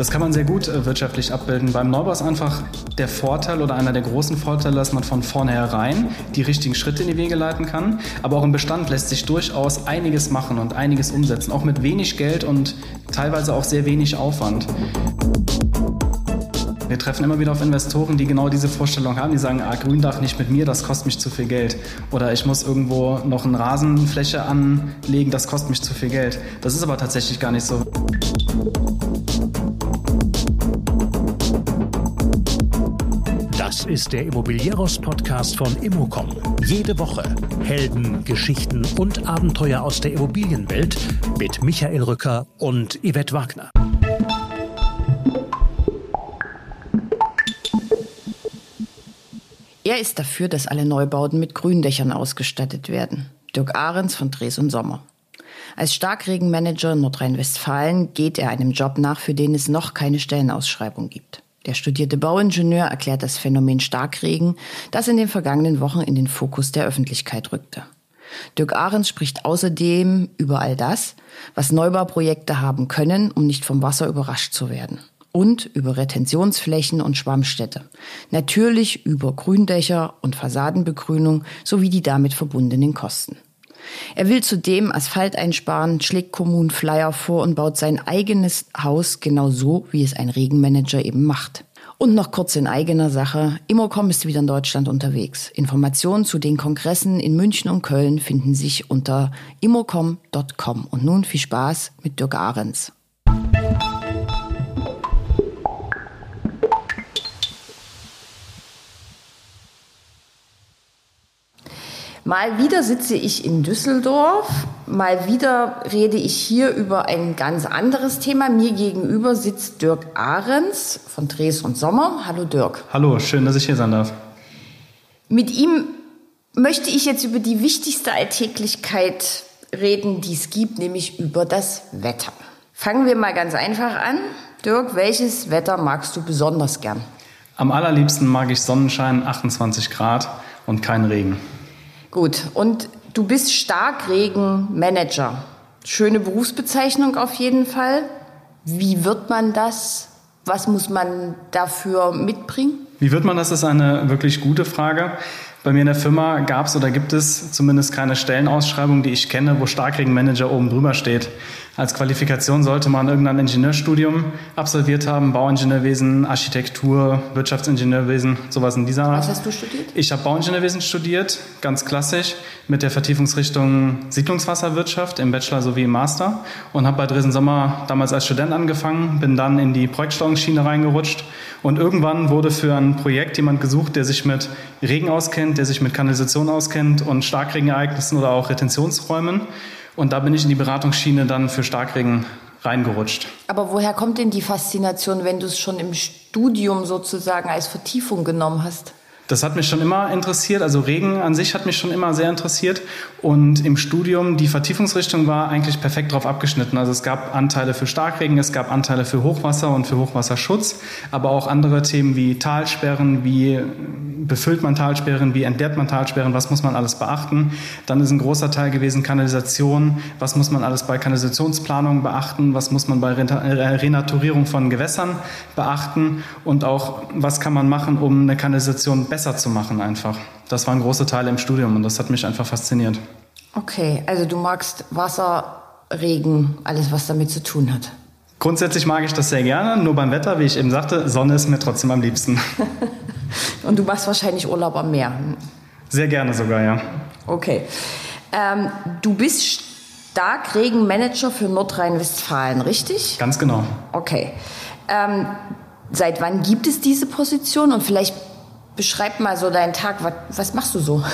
Das kann man sehr gut äh, wirtschaftlich abbilden. Beim Neubau ist einfach der Vorteil oder einer der großen Vorteile, dass man von vornherein die richtigen Schritte in die Wege leiten kann. Aber auch im Bestand lässt sich durchaus einiges machen und einiges umsetzen, auch mit wenig Geld und teilweise auch sehr wenig Aufwand. Wir treffen immer wieder auf Investoren, die genau diese Vorstellung haben. Die sagen, ah, Gründach nicht mit mir, das kostet mich zu viel Geld. Oder ich muss irgendwo noch eine Rasenfläche anlegen, das kostet mich zu viel Geld. Das ist aber tatsächlich gar nicht so. Das ist der Immobilieros-Podcast von Immocom. Jede Woche Helden, Geschichten und Abenteuer aus der Immobilienwelt mit Michael Rücker und Yvette Wagner. Er ist dafür, dass alle Neubauten mit Gründächern ausgestattet werden. Dirk Ahrens von Dres und Sommer. Als Starkregenmanager in Nordrhein-Westfalen geht er einem Job nach, für den es noch keine Stellenausschreibung gibt. Der studierte Bauingenieur erklärt das Phänomen Starkregen, das in den vergangenen Wochen in den Fokus der Öffentlichkeit rückte. Dirk Ahrens spricht außerdem über all das, was Neubauprojekte haben können, um nicht vom Wasser überrascht zu werden und über Retentionsflächen und Schwammstädte. Natürlich über Gründächer und Fassadenbegrünung sowie die damit verbundenen Kosten. Er will zudem Asphalt einsparen, schlägt Kommunen Flyer vor und baut sein eigenes Haus genau so, wie es ein Regenmanager eben macht. Und noch kurz in eigener Sache. Immocom ist wieder in Deutschland unterwegs. Informationen zu den Kongressen in München und Köln finden sich unter immocom.com. Und nun viel Spaß mit Dirk Ahrens. Mal wieder sitze ich in Düsseldorf, mal wieder rede ich hier über ein ganz anderes Thema. Mir gegenüber sitzt Dirk Ahrens von Dres und Sommer. Hallo Dirk. Hallo, schön, dass ich hier sein darf. Mit ihm möchte ich jetzt über die wichtigste Alltäglichkeit reden, die es gibt, nämlich über das Wetter. Fangen wir mal ganz einfach an. Dirk, welches Wetter magst du besonders gern? Am allerliebsten mag ich Sonnenschein, 28 Grad und kein Regen. Gut, und du bist Starkregenmanager. Schöne Berufsbezeichnung auf jeden Fall. Wie wird man das? Was muss man dafür mitbringen? Wie wird man das, ist eine wirklich gute Frage. Bei mir in der Firma gab es oder gibt es zumindest keine Stellenausschreibung, die ich kenne, wo Starkregenmanager oben drüber steht. Als Qualifikation sollte man irgendein Ingenieurstudium absolviert haben, Bauingenieurwesen, Architektur, Wirtschaftsingenieurwesen, sowas in dieser Art. Was hast du studiert? Ich habe Bauingenieurwesen studiert, ganz klassisch, mit der Vertiefungsrichtung Siedlungswasserwirtschaft im Bachelor sowie im Master und habe bei Dresden Sommer damals als Student angefangen, bin dann in die Projektsteuerungsschiene reingerutscht und irgendwann wurde für ein Projekt jemand gesucht, der sich mit Regen auskennt, der sich mit Kanalisation auskennt und Starkregenereignissen oder auch Retentionsräumen. Und da bin ich in die Beratungsschiene dann für Starkregen reingerutscht. Aber woher kommt denn die Faszination, wenn du es schon im Studium sozusagen als Vertiefung genommen hast? Das hat mich schon immer interessiert. Also Regen an sich hat mich schon immer sehr interessiert. Und im Studium, die Vertiefungsrichtung war eigentlich perfekt darauf abgeschnitten. Also es gab Anteile für Starkregen, es gab Anteile für Hochwasser und für Hochwasserschutz, aber auch andere Themen wie Talsperren, wie befüllt man Talsperren, wie entleert man Talsperren, was muss man alles beachten. Dann ist ein großer Teil gewesen Kanalisation, was muss man alles bei Kanalisationsplanung beachten, was muss man bei äh, Renaturierung von Gewässern beachten und auch was kann man machen, um eine Kanalisation besser besser zu machen einfach. Das waren große Teile im Studium und das hat mich einfach fasziniert. Okay, also du magst Wasser, Regen, alles was damit zu tun hat. Grundsätzlich mag ich das sehr gerne, nur beim Wetter, wie ich eben sagte, Sonne ist mir trotzdem am liebsten. und du machst wahrscheinlich Urlaub am Meer. Sehr gerne sogar, ja. Okay. Ähm, du bist Starkregenmanager für Nordrhein-Westfalen, richtig? Ganz genau. Okay. Ähm, seit wann gibt es diese Position und vielleicht Beschreib mal so deinen Tag. Was, was, machst du so?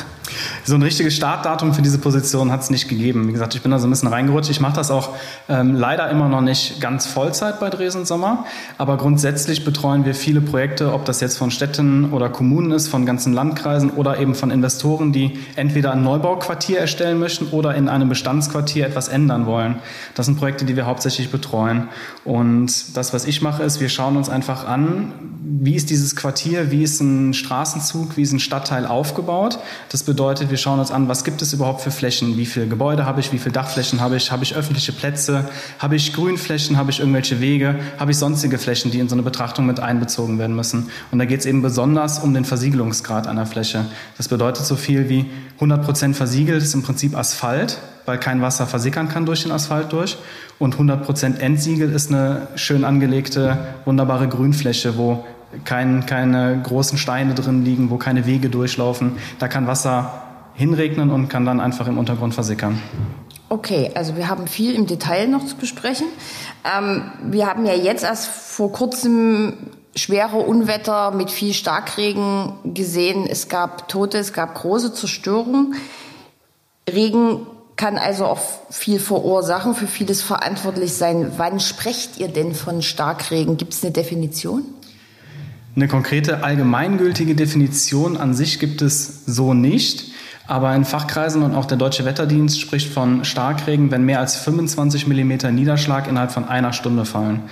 So ein richtiges Startdatum für diese Position hat es nicht gegeben. Wie gesagt, ich bin da so ein bisschen reingerutscht. Ich mache das auch ähm, leider immer noch nicht ganz Vollzeit bei Dresden Sommer. Aber grundsätzlich betreuen wir viele Projekte, ob das jetzt von Städten oder Kommunen ist, von ganzen Landkreisen oder eben von Investoren, die entweder ein Neubauquartier erstellen möchten oder in einem Bestandsquartier etwas ändern wollen. Das sind Projekte, die wir hauptsächlich betreuen. Und das, was ich mache, ist, wir schauen uns einfach an, wie ist dieses Quartier, wie ist ein Straßenzug, wie ist ein Stadtteil aufgebaut. Das bedeutet, wir schauen uns an, was gibt es überhaupt für Flächen, wie viele Gebäude habe ich, wie viele Dachflächen habe ich, habe ich öffentliche Plätze, habe ich Grünflächen, habe ich irgendwelche Wege, habe ich sonstige Flächen, die in so eine Betrachtung mit einbezogen werden müssen. Und da geht es eben besonders um den Versiegelungsgrad einer Fläche. Das bedeutet so viel wie 100 Prozent versiegelt ist im Prinzip Asphalt, weil kein Wasser versickern kann durch den Asphalt durch. Und 100 Prozent Endsiegel ist eine schön angelegte, wunderbare Grünfläche, wo kein, keine großen Steine drin liegen, wo keine Wege durchlaufen. Da kann Wasser hinregnen und kann dann einfach im Untergrund versickern. Okay, also wir haben viel im Detail noch zu besprechen. Ähm, wir haben ja jetzt erst vor kurzem schwere Unwetter mit viel Starkregen gesehen. Es gab Tote, es gab große Zerstörung. Regen kann also auch viel verursachen, für vieles verantwortlich sein. Wann sprecht ihr denn von Starkregen? Gibt es eine Definition? Eine konkrete allgemeingültige Definition an sich gibt es so nicht. Aber in Fachkreisen und auch der Deutsche Wetterdienst spricht von Starkregen, wenn mehr als 25 Millimeter Niederschlag innerhalb von einer Stunde fallen.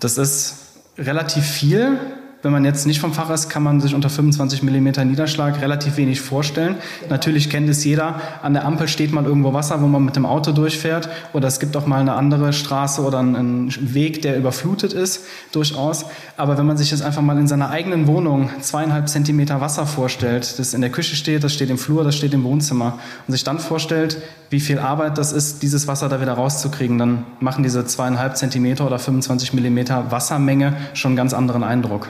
Das ist relativ viel, wenn man jetzt nicht vom Fach ist, kann man sich unter 25 mm Niederschlag relativ wenig vorstellen. Natürlich kennt es jeder. An der Ampel steht mal irgendwo Wasser, wo man mit dem Auto durchfährt. Oder es gibt auch mal eine andere Straße oder einen Weg, der überflutet ist, durchaus. Aber wenn man sich jetzt einfach mal in seiner eigenen Wohnung zweieinhalb Zentimeter Wasser vorstellt, das in der Küche steht, das steht im Flur, das steht im Wohnzimmer, und sich dann vorstellt, wie viel Arbeit das ist, dieses Wasser da wieder rauszukriegen, dann machen diese zweieinhalb Zentimeter oder 25 Millimeter Wassermenge schon einen ganz anderen Eindruck.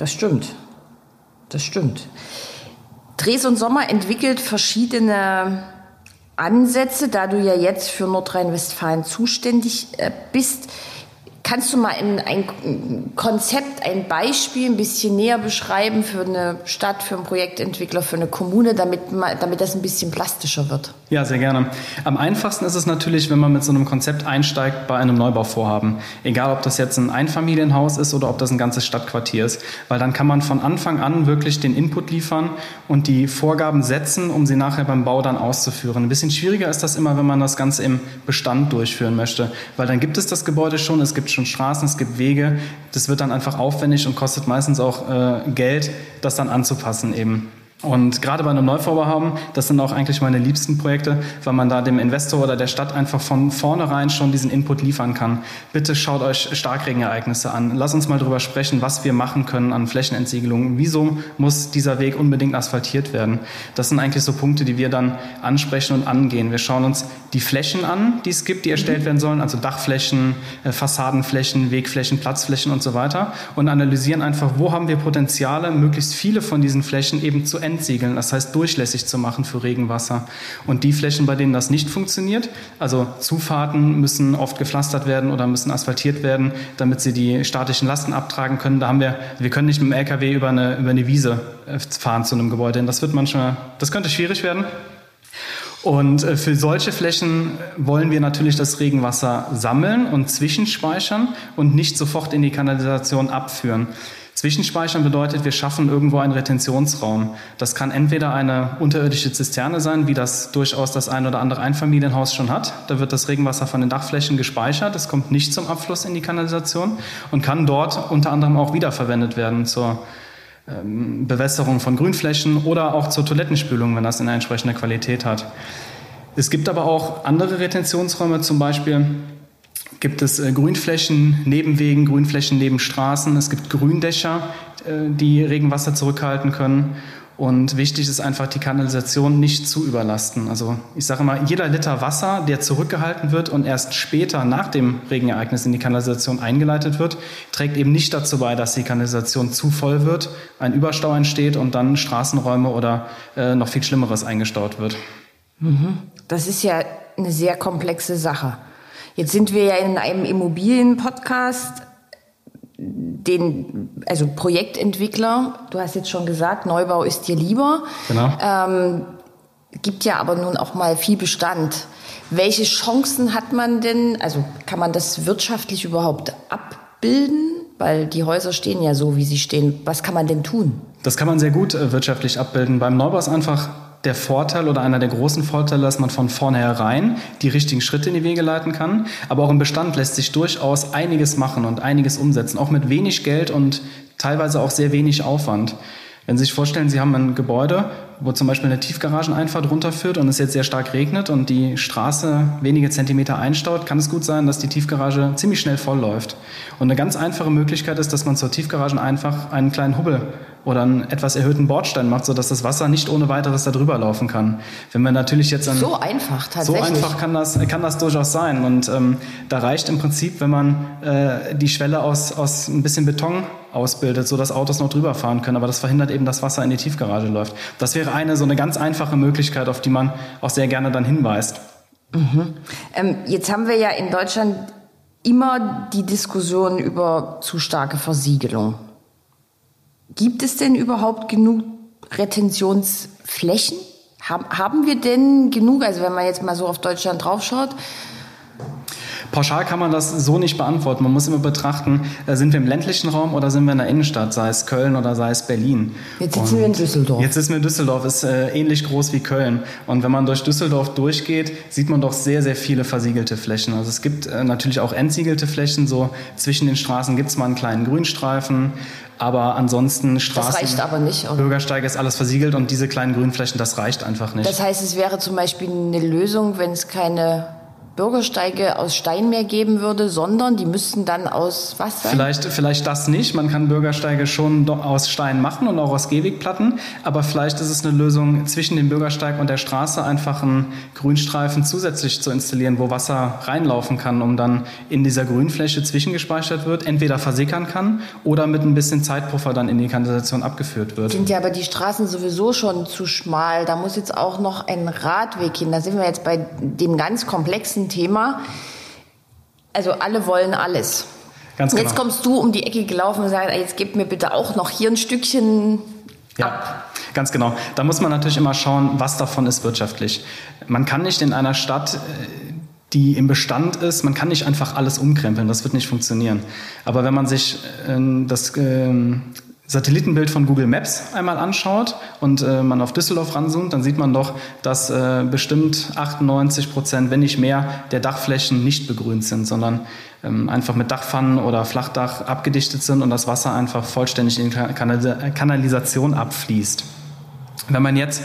Das stimmt. Das stimmt. Dres und Sommer entwickelt verschiedene Ansätze, da du ja jetzt für Nordrhein-Westfalen zuständig äh, bist. Kannst du mal ein Konzept, ein Beispiel ein bisschen näher beschreiben für eine Stadt, für einen Projektentwickler, für eine Kommune, damit, damit das ein bisschen plastischer wird? Ja, sehr gerne. Am einfachsten ist es natürlich, wenn man mit so einem Konzept einsteigt bei einem Neubauvorhaben. Egal, ob das jetzt ein Einfamilienhaus ist oder ob das ein ganzes Stadtquartier ist. Weil dann kann man von Anfang an wirklich den Input liefern und die Vorgaben setzen, um sie nachher beim Bau dann auszuführen. Ein bisschen schwieriger ist das immer, wenn man das Ganze im Bestand durchführen möchte. Weil dann gibt es das Gebäude schon, es gibt schon Straßen, es gibt Wege. Das wird dann einfach aufwendig und kostet meistens auch äh, Geld, das dann anzupassen eben. Und gerade bei einem Neubauvorhaben, das sind auch eigentlich meine liebsten Projekte, weil man da dem Investor oder der Stadt einfach von vornherein schon diesen Input liefern kann. Bitte schaut euch Starkregenereignisse an. Lass uns mal darüber sprechen, was wir machen können an Flächenentsiegelung. Wieso muss dieser Weg unbedingt asphaltiert werden? Das sind eigentlich so Punkte, die wir dann ansprechen und angehen. Wir schauen uns die Flächen an, die es gibt, die erstellt werden sollen, also Dachflächen, äh, Fassadenflächen, Wegflächen, Platzflächen und so weiter und analysieren einfach, wo haben wir Potenziale, möglichst viele von diesen Flächen eben zu entsiegeln, das heißt durchlässig zu machen für Regenwasser. Und die Flächen, bei denen das nicht funktioniert, also Zufahrten müssen oft gepflastert werden oder müssen asphaltiert werden, damit sie die statischen Lasten abtragen können. Da haben wir, wir können nicht mit dem LKW über eine, über eine Wiese äh, fahren zu einem Gebäude. Das wird manchmal, das könnte schwierig werden. Und äh, für solche Flächen wollen wir natürlich das Regenwasser sammeln und zwischenspeichern und nicht sofort in die Kanalisation abführen. Zwischenspeichern bedeutet, wir schaffen irgendwo einen Retentionsraum. Das kann entweder eine unterirdische Zisterne sein, wie das durchaus das ein oder andere Einfamilienhaus schon hat. Da wird das Regenwasser von den Dachflächen gespeichert. Es kommt nicht zum Abfluss in die Kanalisation und kann dort unter anderem auch wiederverwendet werden zur ähm, Bewässerung von Grünflächen oder auch zur Toilettenspülung, wenn das eine entsprechende Qualität hat. Es gibt aber auch andere Retentionsräume, zum Beispiel gibt es äh, Grünflächen neben Wegen, Grünflächen neben Straßen, es gibt Gründächer, äh, die Regenwasser zurückhalten können. Und wichtig ist einfach, die Kanalisation nicht zu überlasten. Also ich sage mal, jeder Liter Wasser, der zurückgehalten wird und erst später nach dem Regenereignis in die Kanalisation eingeleitet wird, trägt eben nicht dazu bei, dass die Kanalisation zu voll wird, ein Überstau entsteht und dann Straßenräume oder äh, noch viel Schlimmeres eingestaut wird. Mhm. Das ist ja eine sehr komplexe Sache. Jetzt sind wir ja in einem Immobilienpodcast den, also Projektentwickler, du hast jetzt schon gesagt, Neubau ist dir lieber. Genau. Ähm, gibt ja aber nun auch mal viel Bestand. Welche Chancen hat man denn, also kann man das wirtschaftlich überhaupt abbilden? Weil die Häuser stehen ja so, wie sie stehen. Was kann man denn tun? Das kann man sehr gut äh, wirtschaftlich abbilden. Beim Neubau ist einfach der Vorteil oder einer der großen Vorteile, dass man von vornherein die richtigen Schritte in die Wege leiten kann. Aber auch im Bestand lässt sich durchaus einiges machen und einiges umsetzen, auch mit wenig Geld und teilweise auch sehr wenig Aufwand. Wenn Sie sich vorstellen, Sie haben ein Gebäude, wo zum Beispiel eine Tiefgarageneinfahrt runterführt und es jetzt sehr stark regnet und die Straße wenige Zentimeter einstaut, kann es gut sein, dass die Tiefgarage ziemlich schnell voll läuft. Und eine ganz einfache Möglichkeit ist, dass man zur Tiefgarageneinfahrt einen kleinen Hubbel oder einen etwas erhöhten Bordstein macht, sodass das Wasser nicht ohne weiteres da drüber laufen kann. Wenn man natürlich jetzt so einfach tatsächlich so einfach kann das kann das durchaus sein und ähm, da reicht im Prinzip, wenn man äh, die Schwelle aus aus ein bisschen Beton ausbildet, so dass Autos noch drüber fahren können. Aber das verhindert eben, dass Wasser in die Tiefgarage läuft. Das wäre eine so eine ganz einfache Möglichkeit, auf die man auch sehr gerne dann hinweist. Mhm. Ähm, jetzt haben wir ja in Deutschland immer die Diskussion über zu starke Versiegelung. Gibt es denn überhaupt genug Retentionsflächen? Haben wir denn genug, also wenn man jetzt mal so auf Deutschland draufschaut, Pauschal kann man das so nicht beantworten. Man muss immer betrachten, äh, sind wir im ländlichen Raum oder sind wir in der Innenstadt, sei es Köln oder sei es Berlin. Jetzt sitzen Und wir in Düsseldorf. Jetzt sitzen wir in Düsseldorf, ist äh, ähnlich groß wie Köln. Und wenn man durch Düsseldorf durchgeht, sieht man doch sehr, sehr viele versiegelte Flächen. Also es gibt äh, natürlich auch entsiegelte Flächen, so zwischen den Straßen gibt es mal einen kleinen Grünstreifen. Aber ansonsten Straßen, das reicht aber nicht, oder? Bürgersteige ist alles versiegelt und diese kleinen Grünflächen, das reicht einfach nicht. Das heißt, es wäre zum Beispiel eine Lösung, wenn es keine Bürgersteige aus Stein mehr geben würde, sondern die müssten dann aus was sein? Vielleicht, vielleicht das nicht. Man kann Bürgersteige schon aus Stein machen und auch aus Gehwegplatten. Aber vielleicht ist es eine Lösung, zwischen dem Bürgersteig und der Straße einfach einen Grünstreifen zusätzlich zu installieren, wo Wasser reinlaufen kann, um dann in dieser Grünfläche zwischengespeichert wird, entweder versickern kann oder mit ein bisschen Zeitpuffer dann in die Kanalisation abgeführt wird. Sind ja aber die Straßen sowieso schon zu schmal. Da muss jetzt auch noch ein Radweg hin. Da sind wir jetzt bei dem ganz komplexen Thema. Also alle wollen alles. Ganz genau. Jetzt kommst du um die Ecke gelaufen und sagst, jetzt gib mir bitte auch noch hier ein Stückchen ja. Ab. Ganz genau. Da muss man natürlich immer schauen, was davon ist wirtschaftlich. Man kann nicht in einer Stadt, äh, die im Bestand ist, man kann nicht einfach alles umkrempeln. Das wird nicht funktionieren. Aber wenn man sich äh, das ähm, Satellitenbild von Google Maps einmal anschaut und äh, man auf Düsseldorf ranzoomt, dann sieht man doch, dass äh, bestimmt 98 Prozent, wenn nicht mehr, der Dachflächen nicht begrünt sind, sondern ähm, einfach mit Dachpfannen oder Flachdach abgedichtet sind und das Wasser einfach vollständig in die Kanalisation abfließt. Wenn man jetzt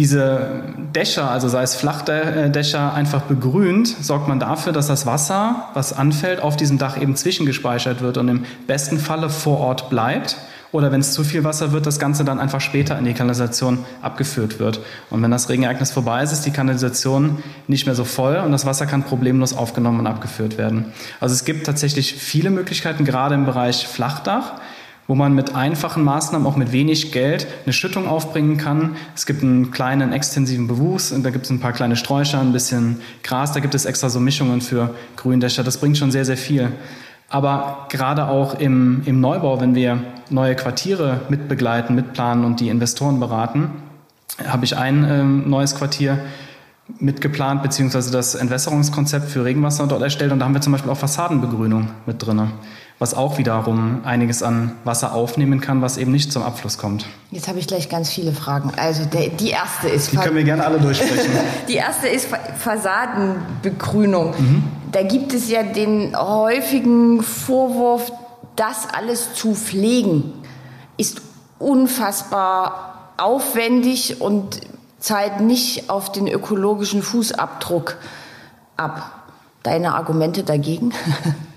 diese Dächer, also sei es Flachdächer, einfach begrünt, sorgt man dafür, dass das Wasser, was anfällt, auf diesem Dach eben zwischengespeichert wird und im besten Falle vor Ort bleibt. Oder wenn es zu viel Wasser wird, das Ganze dann einfach später in die Kanalisation abgeführt wird. Und wenn das Regenereignis vorbei ist, ist die Kanalisation nicht mehr so voll und das Wasser kann problemlos aufgenommen und abgeführt werden. Also es gibt tatsächlich viele Möglichkeiten, gerade im Bereich Flachdach wo man mit einfachen Maßnahmen, auch mit wenig Geld, eine Schüttung aufbringen kann. Es gibt einen kleinen extensiven Bewuchs, und da gibt es ein paar kleine Sträucher, ein bisschen Gras, da gibt es extra so Mischungen für Gründächer. Das bringt schon sehr, sehr viel. Aber gerade auch im, im Neubau, wenn wir neue Quartiere mitbegleiten, mitplanen und die Investoren beraten, habe ich ein ähm, neues Quartier mitgeplant, beziehungsweise das Entwässerungskonzept für Regenwasser dort erstellt. Und da haben wir zum Beispiel auch Fassadenbegrünung mit drin was auch wiederum einiges an Wasser aufnehmen kann, was eben nicht zum Abfluss kommt. Jetzt habe ich gleich ganz viele Fragen. Also der, die erste ist... Die können wir gerne alle durchsprechen. die erste ist Fassadenbegrünung. Mhm. Da gibt es ja den häufigen Vorwurf, das alles zu pflegen ist unfassbar aufwendig und zahlt nicht auf den ökologischen Fußabdruck ab. Deine Argumente dagegen?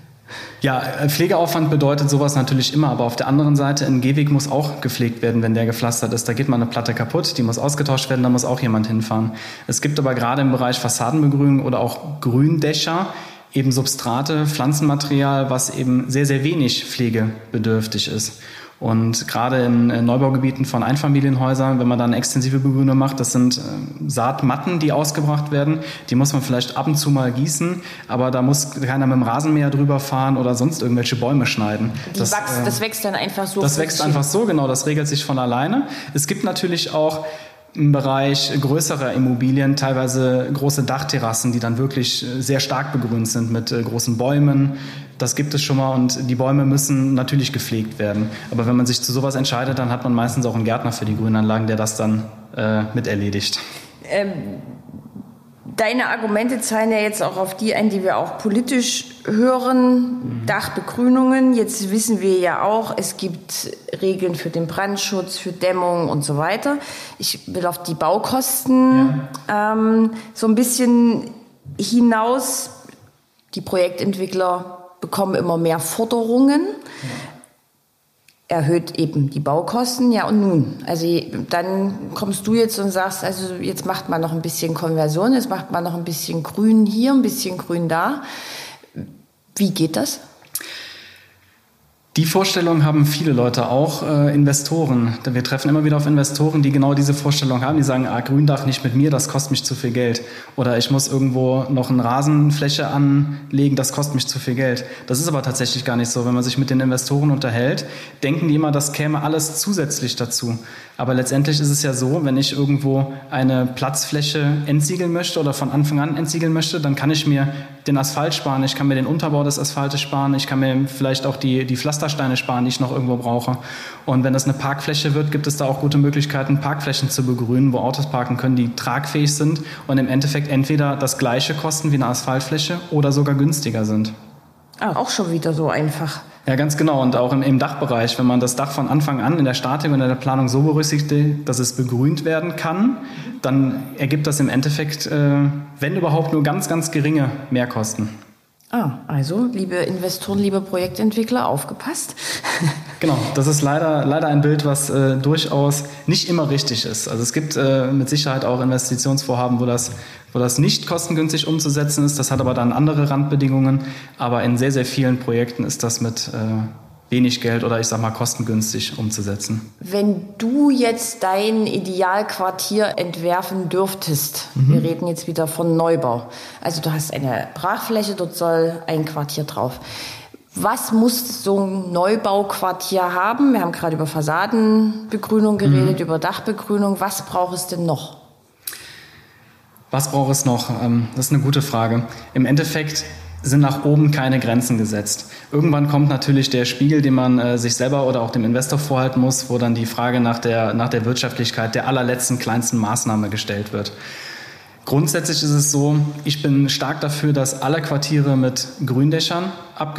Ja, äh, Pflegeaufwand bedeutet sowas natürlich immer, aber auf der anderen Seite, ein Gehweg muss auch gepflegt werden, wenn der gepflastert ist. Da geht mal eine Platte kaputt, die muss ausgetauscht werden, da muss auch jemand hinfahren. Es gibt aber gerade im Bereich Fassadenbegrünung oder auch Gründächer eben Substrate, Pflanzenmaterial, was eben sehr, sehr wenig pflegebedürftig ist. Und gerade in Neubaugebieten von Einfamilienhäusern, wenn man da eine extensive Begrünung macht, das sind äh, Saatmatten, die ausgebracht werden. Die muss man vielleicht ab und zu mal gießen, aber da muss keiner mit dem Rasenmäher drüber fahren oder sonst irgendwelche Bäume schneiden. Das, wächst, äh, das wächst dann einfach so. Das wächst einfach so, genau. Das regelt sich von alleine. Es gibt natürlich auch im Bereich größerer Immobilien teilweise große Dachterrassen, die dann wirklich äh, sehr stark begrünt sind mit äh, großen Bäumen. Das gibt es schon mal und die Bäume müssen natürlich gepflegt werden. Aber wenn man sich zu sowas entscheidet, dann hat man meistens auch einen Gärtner für die Grünanlagen, der das dann äh, mit erledigt. Ähm, Deine Argumente zahlen ja jetzt auch auf die ein, die wir auch politisch hören. Mhm. Dachbegrünungen. Jetzt wissen wir ja auch, es gibt Regeln für den Brandschutz, für Dämmung und so weiter. Ich will auf die Baukosten ja. ähm, so ein bisschen hinaus. Die Projektentwickler bekommen immer mehr Forderungen. Ja erhöht eben die Baukosten. Ja, und nun? Also dann kommst du jetzt und sagst, also jetzt macht man noch ein bisschen Konversion, jetzt macht man noch ein bisschen Grün hier, ein bisschen Grün da. Wie geht das? Die Vorstellung haben viele Leute, auch äh, Investoren. Wir treffen immer wieder auf Investoren, die genau diese Vorstellung haben. Die sagen, ah, Gründach nicht mit mir, das kostet mich zu viel Geld. Oder ich muss irgendwo noch eine Rasenfläche anlegen, das kostet mich zu viel Geld. Das ist aber tatsächlich gar nicht so. Wenn man sich mit den Investoren unterhält, denken die immer, das käme alles zusätzlich dazu. Aber letztendlich ist es ja so, wenn ich irgendwo eine Platzfläche entsiegeln möchte oder von Anfang an entsiegeln möchte, dann kann ich mir den Asphalt sparen, ich kann mir den Unterbau des Asphaltes sparen, ich kann mir vielleicht auch die, die Pflastersteine sparen, die ich noch irgendwo brauche. Und wenn das eine Parkfläche wird, gibt es da auch gute Möglichkeiten, Parkflächen zu begrünen, wo Autos parken können, die tragfähig sind und im Endeffekt entweder das gleiche kosten wie eine Asphaltfläche oder sogar günstiger sind. Ah, auch schon wieder so einfach. Ja, ganz genau. Und auch im, im, Dachbereich, wenn man das Dach von Anfang an in der Statik und in der Planung so berücksichtigt, dass es begrünt werden kann, dann ergibt das im Endeffekt, äh, wenn überhaupt, nur ganz, ganz geringe Mehrkosten. Ah, also, liebe Investoren, liebe Projektentwickler, aufgepasst. genau, das ist leider, leider ein Bild, was äh, durchaus nicht immer richtig ist. Also es gibt äh, mit Sicherheit auch Investitionsvorhaben, wo das, wo das nicht kostengünstig umzusetzen ist. Das hat aber dann andere Randbedingungen. Aber in sehr, sehr vielen Projekten ist das mit äh, wenig Geld oder ich sag mal kostengünstig umzusetzen. Wenn du jetzt dein Idealquartier entwerfen dürftest, mhm. wir reden jetzt wieder von Neubau, also du hast eine Brachfläche, dort soll ein Quartier drauf. Was muss so ein Neubauquartier haben? Wir haben gerade über Fassadenbegrünung geredet, mhm. über Dachbegrünung. Was braucht es denn noch? Was braucht es noch? Ähm, das ist eine gute Frage. Im Endeffekt sind nach oben keine Grenzen gesetzt. Irgendwann kommt natürlich der Spiegel, den man äh, sich selber oder auch dem Investor vorhalten muss, wo dann die Frage nach der, nach der Wirtschaftlichkeit der allerletzten kleinsten Maßnahme gestellt wird. Grundsätzlich ist es so, ich bin stark dafür, dass alle Quartiere mit Gründächern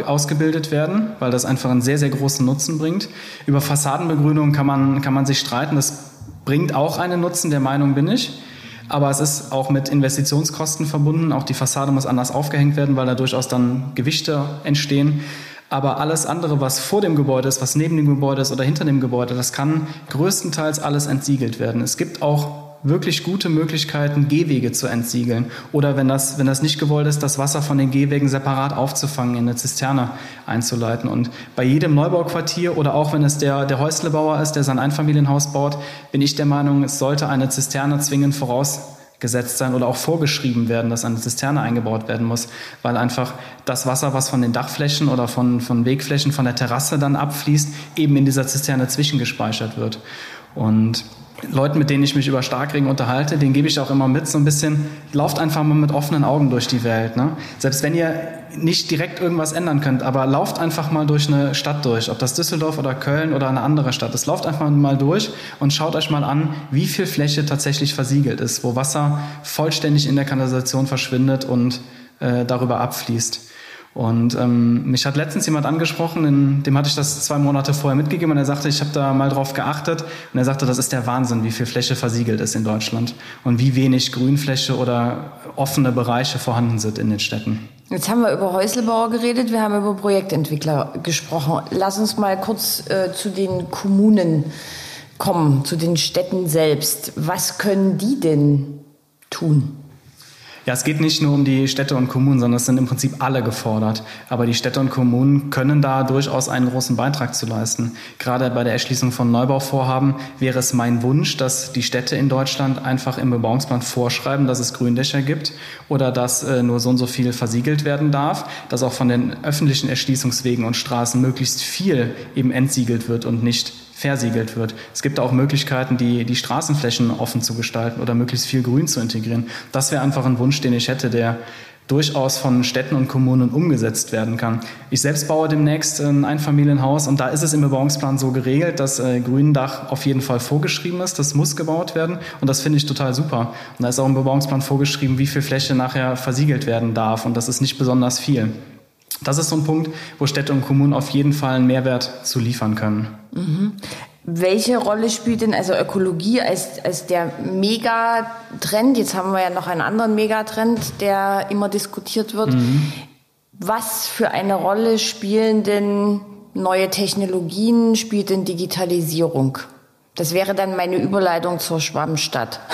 ausgebildet werden, weil das einfach einen sehr, sehr großen Nutzen bringt. Über Fassadenbegrünung kann man, kann man sich streiten. Das bringt auch einen Nutzen, der Meinung bin ich. Aber es ist auch mit Investitionskosten verbunden. Auch die Fassade muss anders aufgehängt werden, weil da durchaus dann Gewichte entstehen. Aber alles andere, was vor dem Gebäude ist, was neben dem Gebäude ist oder hinter dem Gebäude, das kann größtenteils alles entsiegelt werden. Es gibt auch wirklich gute Möglichkeiten, Gehwege zu entsiegeln. Oder wenn das, wenn das nicht gewollt ist, das Wasser von den Gehwegen separat aufzufangen, in eine Zisterne einzuleiten. Und bei jedem Neubauquartier oder auch wenn es der, der Häuslebauer ist, der sein Einfamilienhaus baut, bin ich der Meinung, es sollte eine Zisterne zwingend vorausgesetzt sein oder auch vorgeschrieben werden, dass eine Zisterne eingebaut werden muss, weil einfach das Wasser, was von den Dachflächen oder von, von Wegflächen, von der Terrasse dann abfließt, eben in dieser Zisterne zwischengespeichert wird. Und Leuten, mit denen ich mich über Starkregen unterhalte, denen gebe ich auch immer mit, so ein bisschen, lauft einfach mal mit offenen Augen durch die Welt. Ne? Selbst wenn ihr nicht direkt irgendwas ändern könnt, aber lauft einfach mal durch eine Stadt durch, ob das Düsseldorf oder Köln oder eine andere Stadt ist. Lauft einfach mal durch und schaut euch mal an, wie viel Fläche tatsächlich versiegelt ist, wo Wasser vollständig in der Kanalisation verschwindet und äh, darüber abfließt. Und ähm, mich hat letztens jemand angesprochen, in, dem hatte ich das zwei Monate vorher mitgegeben und er sagte, ich habe da mal drauf geachtet und er sagte, das ist der Wahnsinn, wie viel Fläche versiegelt ist in Deutschland und wie wenig Grünfläche oder offene Bereiche vorhanden sind in den Städten. Jetzt haben wir über Häuslebauer geredet, wir haben über Projektentwickler gesprochen. Lass uns mal kurz äh, zu den Kommunen kommen, zu den Städten selbst. Was können die denn tun? Ja, es geht nicht nur um die Städte und Kommunen, sondern es sind im Prinzip alle gefordert. Aber die Städte und Kommunen können da durchaus einen großen Beitrag zu leisten. Gerade bei der Erschließung von Neubauvorhaben wäre es mein Wunsch, dass die Städte in Deutschland einfach im Bebauungsplan vorschreiben, dass es Gründächer gibt oder dass äh, nur so und so viel versiegelt werden darf, dass auch von den öffentlichen Erschließungswegen und Straßen möglichst viel eben entsiegelt wird und nicht versiegelt wird. Es gibt auch Möglichkeiten, die, die Straßenflächen offen zu gestalten oder möglichst viel Grün zu integrieren. Das wäre einfach ein Wunsch, den ich hätte, der durchaus von Städten und Kommunen umgesetzt werden kann. Ich selbst baue demnächst ein Einfamilienhaus und da ist es im Bebauungsplan so geregelt, dass äh, Gründach auf jeden Fall vorgeschrieben ist. Das muss gebaut werden und das finde ich total super. Und da ist auch im Bebauungsplan vorgeschrieben, wie viel Fläche nachher versiegelt werden darf und das ist nicht besonders viel. Das ist so ein Punkt, wo Städte und Kommunen auf jeden Fall einen Mehrwert zu liefern können. Mhm. Welche Rolle spielt denn also Ökologie als, als der Megatrend? Jetzt haben wir ja noch einen anderen Megatrend, der immer diskutiert wird. Mhm. Was für eine Rolle spielen denn neue Technologien, spielt denn Digitalisierung? Das wäre dann meine Überleitung zur Schwammstadt.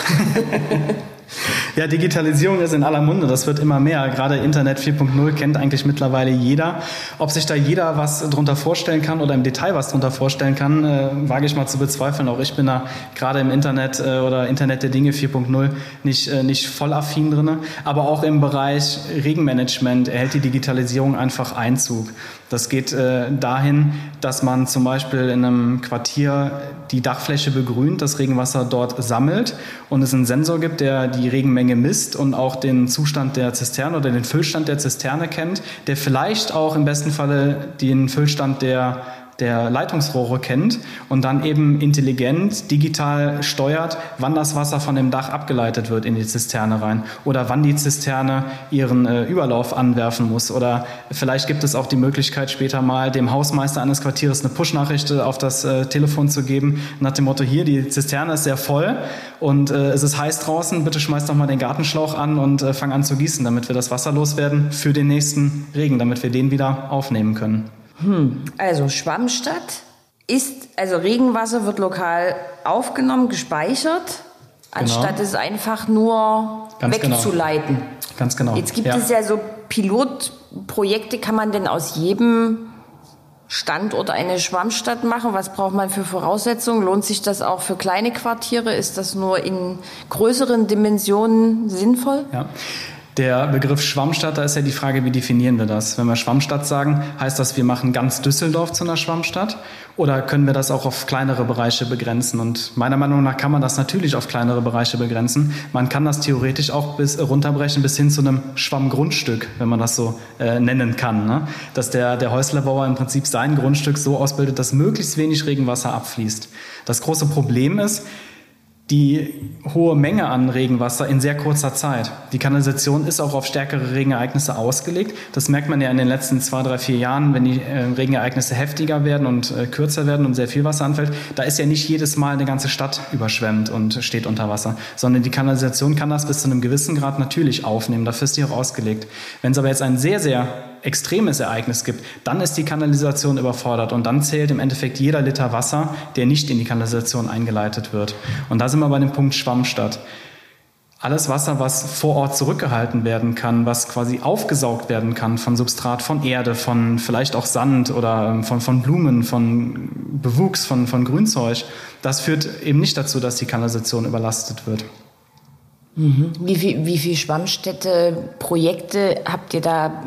Ja, Digitalisierung ist in aller Munde. Das wird immer mehr. Gerade Internet 4.0 kennt eigentlich mittlerweile jeder. Ob sich da jeder was drunter vorstellen kann oder im Detail was drunter vorstellen kann, äh, wage ich mal zu bezweifeln. Auch ich bin da gerade im Internet äh, oder Internet der Dinge 4.0 nicht, äh, nicht voll affin drin. Aber auch im Bereich Regenmanagement erhält die Digitalisierung einfach Einzug. Das geht äh, dahin, dass man zum Beispiel in einem Quartier die Dachfläche begrünt, das Regenwasser dort sammelt und es einen Sensor gibt, der die Regenmenge misst und auch den Zustand der Zisterne oder den Füllstand der Zisterne kennt, der vielleicht auch im besten Falle den Füllstand der der Leitungsrohre kennt und dann eben intelligent, digital steuert, wann das Wasser von dem Dach abgeleitet wird in die Zisterne rein oder wann die Zisterne ihren äh, Überlauf anwerfen muss. Oder vielleicht gibt es auch die Möglichkeit, später mal dem Hausmeister eines Quartiers eine Push-Nachricht auf das äh, Telefon zu geben, nach dem Motto, hier, die Zisterne ist sehr voll und äh, es ist heiß draußen, bitte schmeiß doch mal den Gartenschlauch an und äh, fang an zu gießen, damit wir das Wasser loswerden für den nächsten Regen, damit wir den wieder aufnehmen können. Hm. Also Schwammstadt ist, also Regenwasser wird lokal aufgenommen, gespeichert, anstatt genau. es einfach nur Ganz genau. wegzuleiten. Genau. Ganz genau. Jetzt gibt ja. es ja so Pilotprojekte, kann man denn aus jedem Standort eine Schwammstadt machen? Was braucht man für Voraussetzungen? Lohnt sich das auch für kleine Quartiere? Ist das nur in größeren Dimensionen sinnvoll? Ja. Der Begriff Schwammstadt, da ist ja die Frage, wie definieren wir das? Wenn wir Schwammstadt sagen, heißt das, wir machen ganz Düsseldorf zu einer Schwammstadt? Oder können wir das auch auf kleinere Bereiche begrenzen? Und meiner Meinung nach kann man das natürlich auf kleinere Bereiche begrenzen. Man kann das theoretisch auch bis runterbrechen bis hin zu einem Schwammgrundstück, wenn man das so äh, nennen kann. Ne? Dass der, der Häuslerbauer im Prinzip sein Grundstück so ausbildet, dass möglichst wenig Regenwasser abfließt. Das große Problem ist, die hohe Menge an Regenwasser in sehr kurzer Zeit. Die Kanalisation ist auch auf stärkere Regenereignisse ausgelegt. Das merkt man ja in den letzten zwei, drei, vier Jahren, wenn die äh, Regenereignisse heftiger werden und äh, kürzer werden und sehr viel Wasser anfällt. Da ist ja nicht jedes Mal eine ganze Stadt überschwemmt und steht unter Wasser, sondern die Kanalisation kann das bis zu einem gewissen Grad natürlich aufnehmen. Dafür ist die auch ausgelegt. Wenn es aber jetzt ein sehr, sehr extremes Ereignis gibt, dann ist die Kanalisation überfordert und dann zählt im Endeffekt jeder Liter Wasser, der nicht in die Kanalisation eingeleitet wird. Und da sind wir bei dem Punkt Schwammstadt. Alles Wasser, was vor Ort zurückgehalten werden kann, was quasi aufgesaugt werden kann von Substrat, von Erde, von vielleicht auch Sand oder ähm, von, von Blumen, von Bewuchs, von, von Grünzeug, das führt eben nicht dazu, dass die Kanalisation überlastet wird. Mhm. Wie viel, wie viel Schwammstätte, Projekte habt ihr da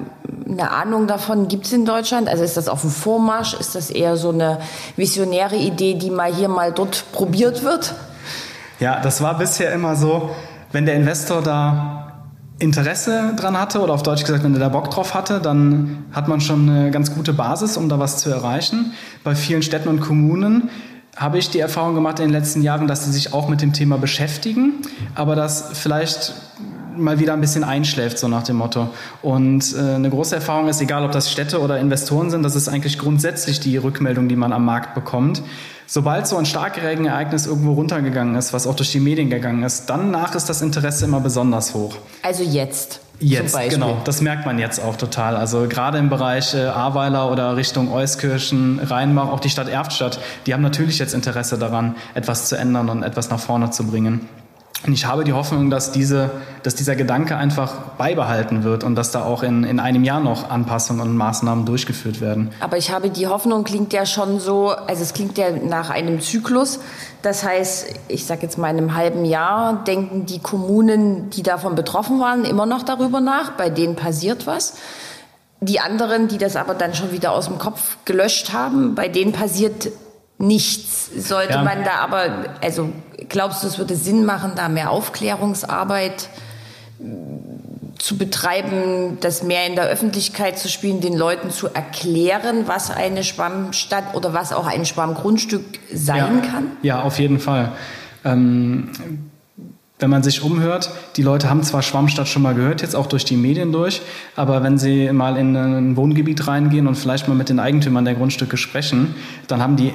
eine Ahnung davon? Gibt es in Deutschland? Also ist das auf dem Vormarsch? Ist das eher so eine visionäre Idee, die mal hier, mal dort probiert wird? Ja, das war bisher immer so, wenn der Investor da Interesse dran hatte oder auf Deutsch gesagt, wenn er da Bock drauf hatte, dann hat man schon eine ganz gute Basis, um da was zu erreichen. Bei vielen Städten und Kommunen habe ich die Erfahrung gemacht in den letzten Jahren, dass sie sich auch mit dem Thema beschäftigen, aber das vielleicht mal wieder ein bisschen einschläft, so nach dem Motto. Und äh, eine große Erfahrung ist, egal ob das Städte oder Investoren sind, das ist eigentlich grundsätzlich die Rückmeldung, die man am Markt bekommt. Sobald so ein Starkregenereignis irgendwo runtergegangen ist, was auch durch die Medien gegangen ist, dann nach ist das Interesse immer besonders hoch. Also jetzt. Jetzt, genau. Das merkt man jetzt auch total. Also gerade im Bereich äh, Ahrweiler oder Richtung Euskirchen, Rheinbach, auch die Stadt Erftstadt, die haben natürlich jetzt Interesse daran, etwas zu ändern und etwas nach vorne zu bringen. Und ich habe die Hoffnung, dass, diese, dass dieser Gedanke einfach beibehalten wird und dass da auch in, in einem Jahr noch Anpassungen und Maßnahmen durchgeführt werden. Aber ich habe die Hoffnung, klingt ja schon so, also es klingt ja nach einem Zyklus. Das heißt, ich sage jetzt mal in einem halben Jahr denken die Kommunen, die davon betroffen waren, immer noch darüber nach. Bei denen passiert was. Die anderen, die das aber dann schon wieder aus dem Kopf gelöscht haben, bei denen passiert nichts. Sollte ja. man da aber, also glaubst du, es würde Sinn machen, da mehr Aufklärungsarbeit zu betreiben, das mehr in der Öffentlichkeit zu spielen, den Leuten zu erklären, was eine Schwammstadt oder was auch ein Schwammgrundstück sein ja. kann? Ja, auf jeden Fall. Ähm, wenn man sich umhört, die Leute haben zwar Schwammstadt schon mal gehört, jetzt auch durch die Medien durch, aber wenn sie mal in ein Wohngebiet reingehen und vielleicht mal mit den Eigentümern der Grundstücke sprechen, dann haben die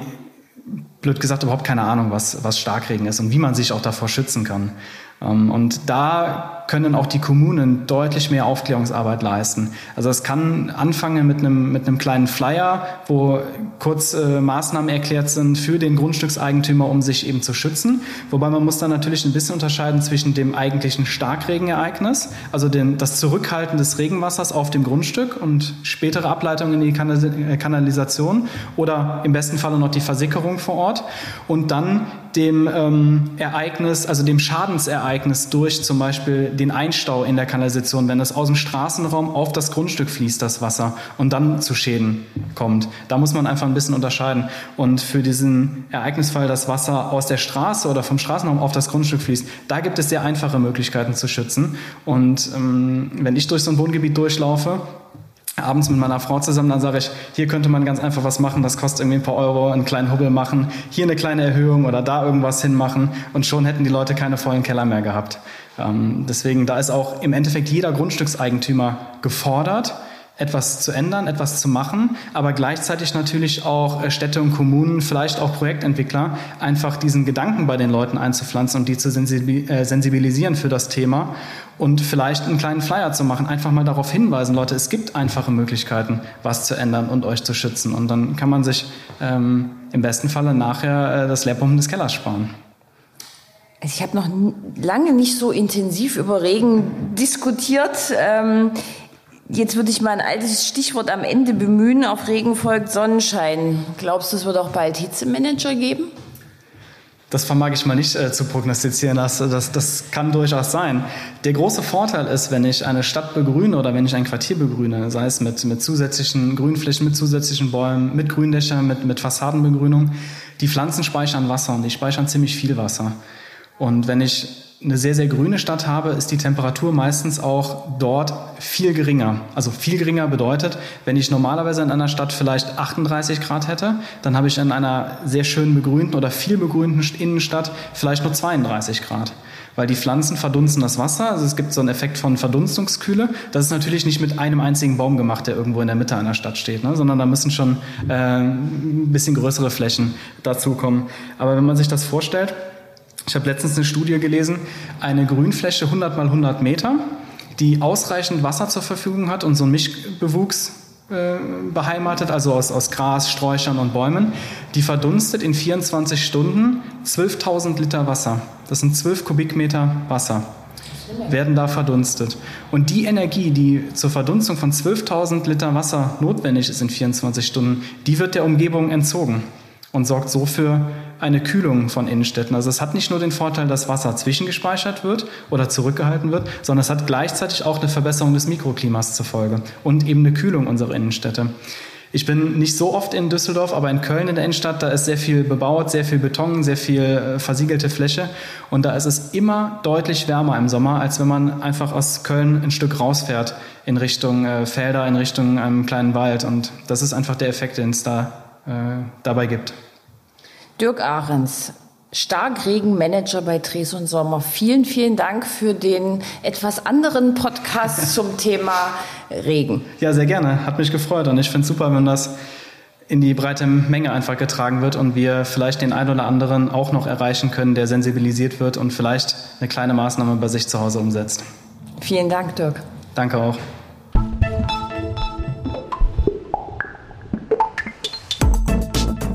blöd gesagt überhaupt keine Ahnung, was, was Starkregen ist und wie man sich auch davor schützen kann. Ähm, und da können auch die Kommunen deutlich mehr Aufklärungsarbeit leisten. Also es kann anfangen mit einem, mit einem kleinen Flyer, wo kurz äh, Maßnahmen erklärt sind für den Grundstückseigentümer, um sich eben zu schützen. Wobei man muss dann natürlich ein bisschen unterscheiden zwischen dem eigentlichen Starkregenereignis, also den, das Zurückhalten des Regenwassers auf dem Grundstück und spätere Ableitung in die äh, Kanalisation oder im besten Falle noch die Versickerung vor Ort und dann dem ähm, Ereignis, also dem Schadensereignis durch zum Beispiel den Einstau in der Kanalisation, wenn es aus dem Straßenraum auf das Grundstück fließt, das Wasser, und dann zu Schäden kommt. Da muss man einfach ein bisschen unterscheiden. Und für diesen Ereignisfall, dass Wasser aus der Straße oder vom Straßenraum auf das Grundstück fließt, da gibt es sehr einfache Möglichkeiten zu schützen. Und ähm, wenn ich durch so ein Wohngebiet durchlaufe, abends mit meiner Frau zusammen, dann sage ich, hier könnte man ganz einfach was machen, das kostet irgendwie ein paar Euro, einen kleinen Hubbel machen, hier eine kleine Erhöhung oder da irgendwas hinmachen und schon hätten die Leute keine vollen Keller mehr gehabt. Ähm, deswegen, da ist auch im Endeffekt jeder Grundstückseigentümer gefordert, etwas zu ändern, etwas zu machen, aber gleichzeitig natürlich auch äh, Städte und Kommunen, vielleicht auch Projektentwickler, einfach diesen Gedanken bei den Leuten einzupflanzen und die zu äh, sensibilisieren für das Thema und vielleicht einen kleinen Flyer zu machen, einfach mal darauf hinweisen, Leute, es gibt einfache Möglichkeiten, was zu ändern und euch zu schützen. Und dann kann man sich ähm, im besten Falle nachher äh, das Leerpumpen des Kellers sparen. Also ich habe noch lange nicht so intensiv über Regen diskutiert. Ähm, Jetzt würde ich mal ein altes Stichwort am Ende bemühen. Auf Regen folgt Sonnenschein. Glaubst du, es wird auch bald Hitzemanager geben? Das vermag ich mal nicht äh, zu prognostizieren. Das, das, das kann durchaus sein. Der große Vorteil ist, wenn ich eine Stadt begrüne oder wenn ich ein Quartier begrüne, sei es mit, mit zusätzlichen Grünflächen, mit zusätzlichen Bäumen, mit Gründächern, mit, mit Fassadenbegrünung, die Pflanzen speichern Wasser und die speichern ziemlich viel Wasser. Und wenn ich eine sehr, sehr grüne Stadt habe, ist die Temperatur meistens auch dort viel geringer. Also viel geringer bedeutet, wenn ich normalerweise in einer Stadt vielleicht 38 Grad hätte, dann habe ich in einer sehr schön begrünten oder viel begrünten Innenstadt vielleicht nur 32 Grad. Weil die Pflanzen verdunsten das Wasser. Also es gibt so einen Effekt von Verdunstungskühle. Das ist natürlich nicht mit einem einzigen Baum gemacht, der irgendwo in der Mitte einer Stadt steht, ne? sondern da müssen schon äh, ein bisschen größere Flächen dazukommen. Aber wenn man sich das vorstellt, ich habe letztens eine Studie gelesen, eine Grünfläche 100 mal 100 Meter, die ausreichend Wasser zur Verfügung hat und so einen Mischbewuchs äh, beheimatet, also aus, aus Gras, Sträuchern und Bäumen, die verdunstet in 24 Stunden 12.000 Liter Wasser. Das sind 12 Kubikmeter Wasser werden da verdunstet. Und die Energie, die zur Verdunstung von 12.000 Liter Wasser notwendig ist in 24 Stunden, die wird der Umgebung entzogen und sorgt so für eine Kühlung von Innenstädten. Also es hat nicht nur den Vorteil, dass Wasser zwischengespeichert wird oder zurückgehalten wird, sondern es hat gleichzeitig auch eine Verbesserung des Mikroklimas zur Folge und eben eine Kühlung unserer Innenstädte. Ich bin nicht so oft in Düsseldorf, aber in Köln in der Innenstadt, da ist sehr viel bebaut, sehr viel Beton, sehr viel äh, versiegelte Fläche. Und da ist es immer deutlich wärmer im Sommer, als wenn man einfach aus Köln ein Stück rausfährt in Richtung äh, Felder, in Richtung einem kleinen Wald. Und das ist einfach der Effekt, den es da äh, dabei gibt. Dirk Ahrens, Starkregenmanager bei Dres und Sommer. Vielen, vielen Dank für den etwas anderen Podcast zum Thema Regen. Ja, sehr gerne. Hat mich gefreut und ich finde es super, wenn das in die breite Menge einfach getragen wird und wir vielleicht den einen oder anderen auch noch erreichen können, der sensibilisiert wird und vielleicht eine kleine Maßnahme bei sich zu Hause umsetzt. Vielen Dank, Dirk. Danke auch.